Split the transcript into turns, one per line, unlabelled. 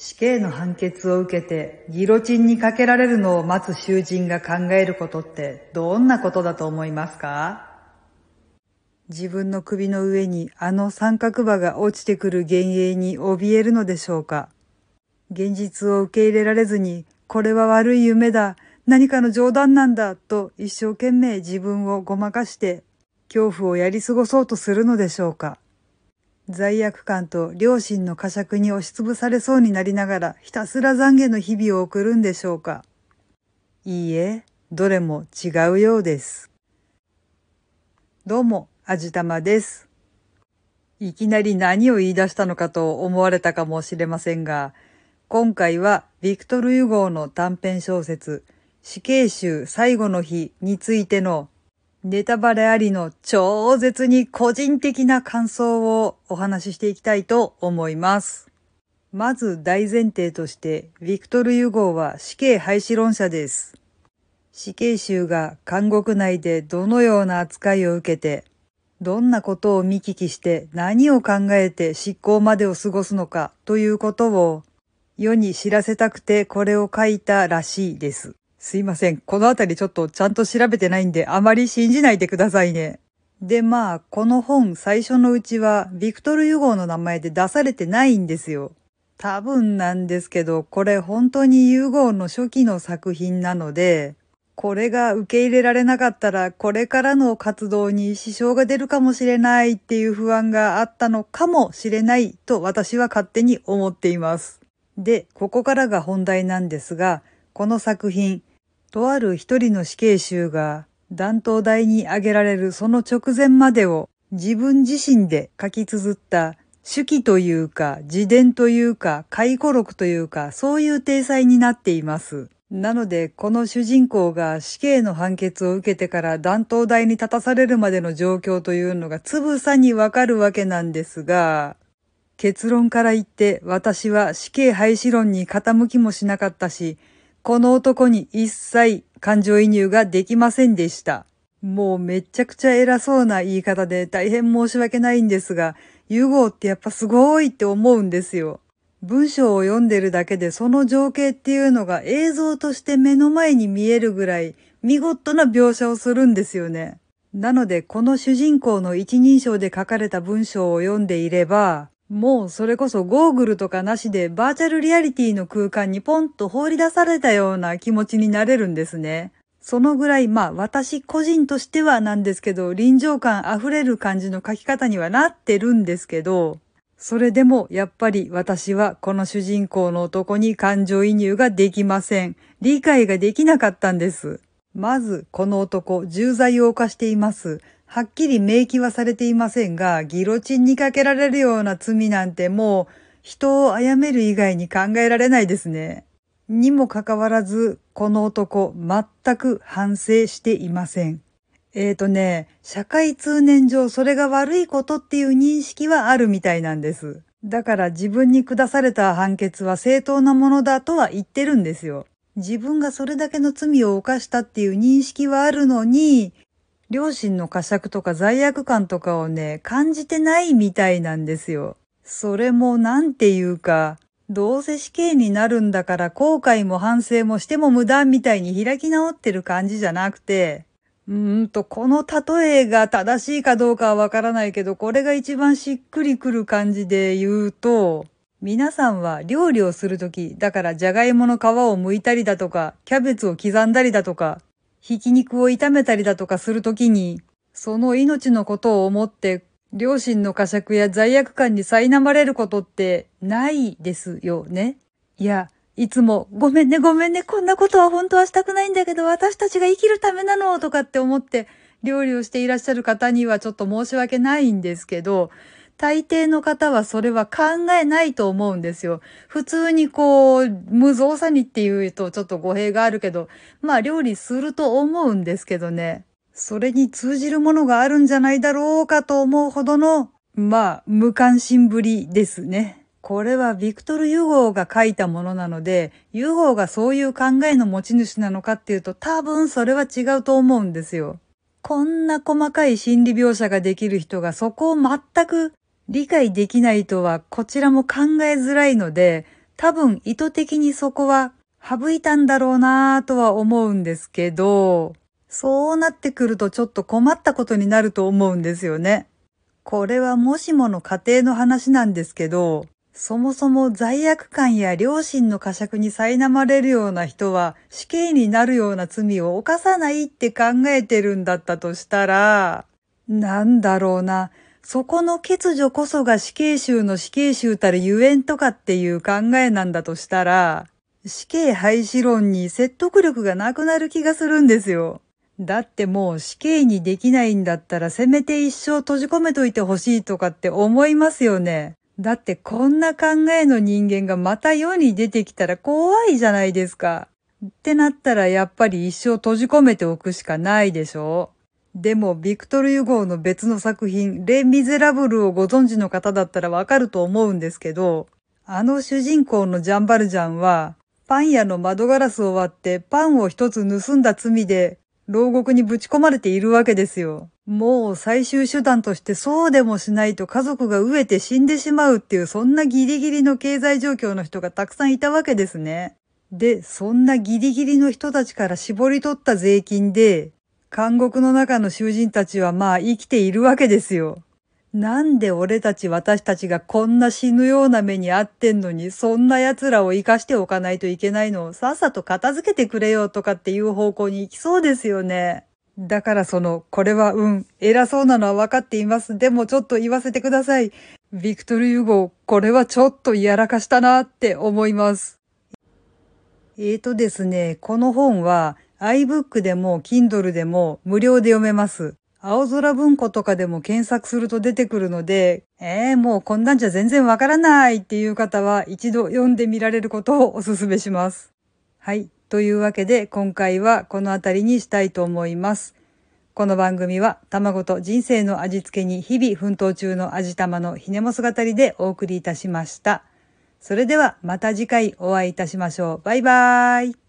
死刑の判決を受けてギロチンにかけられるのを待つ囚人が考えることってどんなことだと思いますか？自分の首の上にあの三角刃が落ちてくる幻影に怯えるのでしょうか？現実を受け入れられずに、これは悪い夢だ、何かの冗談なんだ、と一生懸命自分をごまかして、恐怖をやり過ごそうとするのでしょうか？罪悪感と良心の呵責に押しつぶされそうになりながらひたすら懺悔の日々を送るんでしょうかいいえ、どれも違うようです。どうも、あじたまです。いきなり何を言い出したのかと思われたかもしれませんが、今回はビクトル・ユゴーの短編小説、死刑囚最後の日についてのネタバレありの超絶に個人的な感想をお話ししていきたいと思います。まず大前提として、ビクトル・ユゴーは死刑廃止論者です。死刑囚が監獄内でどのような扱いを受けて、どんなことを見聞きして何を考えて執行までを過ごすのかということを世に知らせたくてこれを書いたらしいです。すいません。このあたりちょっとちゃんと調べてないんであまり信じないでくださいね。で、まあ、この本最初のうちはビクトル・ユゴーの名前で出されてないんですよ。多分なんですけど、これ本当にユゴーの初期の作品なので、これが受け入れられなかったら、これからの活動に支障が出るかもしれないっていう不安があったのかもしれないと私は勝手に思っています。で、ここからが本題なんですが、この作品、とある一人の死刑囚が断頭台に上げられるその直前までを自分自身で書き綴った手記というか自伝というか回顧録というかそういう体裁になっています。なので、この主人公が死刑の判決を受けてから断頭台に立たされるまでの状況というのがつぶさにわかるわけなんですが、結論から言って私は死刑廃止論に傾きもしなかったし、この男に一切感情移入ができませんでした。もうめちゃくちゃ偉そうな言い方で大変申し訳ないんですが、ユゴーってやっぱすごいって思うんですよ。文章を読んでるだけでその情景っていうのが映像として目の前に見えるぐらい見事な描写をするんですよね。なのでこの主人公の一人称で書かれた文章を読んでいれば、もうそれこそゴーグルとかなしでバーチャルリアリティの空間にポンと放り出されたような気持ちになれるんですね。そのぐらい、まあ私個人としてはなんですけど、臨場感溢れる感じの書き方にはなってるんですけど、それでもやっぱり私はこの主人公の男に感情移入ができません。理解ができなかったんです。まず、この男、重罪を犯しています。はっきり明記はされていませんが、ギロチンにかけられるような罪なんてもう人を殺める以外に考えられないですね。にもかかわらず、この男全く反省していません。えーとね、社会通念上それが悪いことっていう認識はあるみたいなんです。だから自分に下された判決は正当なものだとは言ってるんですよ。自分がそれだけの罪を犯したっていう認識はあるのに、両親の呵責とか罪悪感とかをね、感じてないみたいなんですよ。それもなんていうか、どうせ死刑になるんだから後悔も反省もしても無駄みたいに開き直ってる感じじゃなくて、うーんと、この例えが正しいかどうかはわからないけど、これが一番しっくりくる感じで言うと、皆さんは料理をするとき、だからじゃがいもの皮を剥いたりだとか、キャベツを刻んだりだとか、ひき肉を炒めたりだとかするときに、その命のことを思って、両親の呵責や罪悪感に苛まれることってないですよね。いや、いつも、ごめんねごめんね、こんなことは本当はしたくないんだけど、私たちが生きるためなの、とかって思って、料理をしていらっしゃる方にはちょっと申し訳ないんですけど、大抵の方はそれは考えないと思うんですよ。普通にこう、無造作にっていうとちょっと語弊があるけど、まあ料理すると思うんですけどね。それに通じるものがあるんじゃないだろうかと思うほどの、まあ、無関心ぶりですね。これはビクトル・ユゴーが書いたものなので、ユゴーがそういう考えの持ち主なのかっていうと多分それは違うと思うんですよ。こんな細かい心理描写ができる人がそこを全く理解できないとはこちらも考えづらいので、多分意図的にそこは省いたんだろうなぁとは思うんですけど、そうなってくるとちょっと困ったことになると思うんですよね。これはもしもの家庭の話なんですけど、そもそも罪悪感や良心の呵責に苛まれるような人は死刑になるような罪を犯さないって考えてるんだったとしたら、なんだろうな、そこの欠如こそが死刑囚の死刑囚たるゆえんとかっていう考えなんだとしたら、死刑廃止論に説得力がなくなる気がするんですよ。だってもう死刑にできないんだったらせめて一生閉じ込めといてほしいとかって思いますよね。だってこんな考えの人間がまた世に出てきたら怖いじゃないですか。ってなったらやっぱり一生閉じ込めておくしかないでしょでも、ビクトル・ユゴーの別の作品、レ・ミゼラブルをご存知の方だったらわかると思うんですけど、あの主人公のジャンバルジャンは、パン屋の窓ガラスを割ってパンを一つ盗んだ罪で牢獄にぶち込まれているわけですよ。もう最終手段としてそうでもしないと家族が飢えて死んでしまうっていうそんなギリギリの経済状況の人がたくさんいたわけですね。で、そんなギリギリの人たちから絞り取った税金で、監獄の中の囚人たちはまあ生きているわけですよ。なんで俺たち私たちがこんな死ぬような目に遭ってんのに、そんな奴らを生かしておかないといけないのをさっさと片付けてくれよとかっていう方向に行きそうですよね。だからその、これはうん、偉そうなのは分かっています。でもちょっと言わせてください。ビクトル・ユゴ、これはちょっとやらかしたなって思います。えーとですね、この本は iBook でも Kindle でも無料で読めます。青空文庫とかでも検索すると出てくるので、えー、もうこんなんじゃ全然わからないっていう方は一度読んでみられることをお勧めします。はい。というわけで今回はこの辺りにしたいと思います。この番組は卵と人生の味付けに日々奮闘中の味玉のひねも姿でお送りいたしました。それではまた次回お会いいたしましょう。バイバーイ。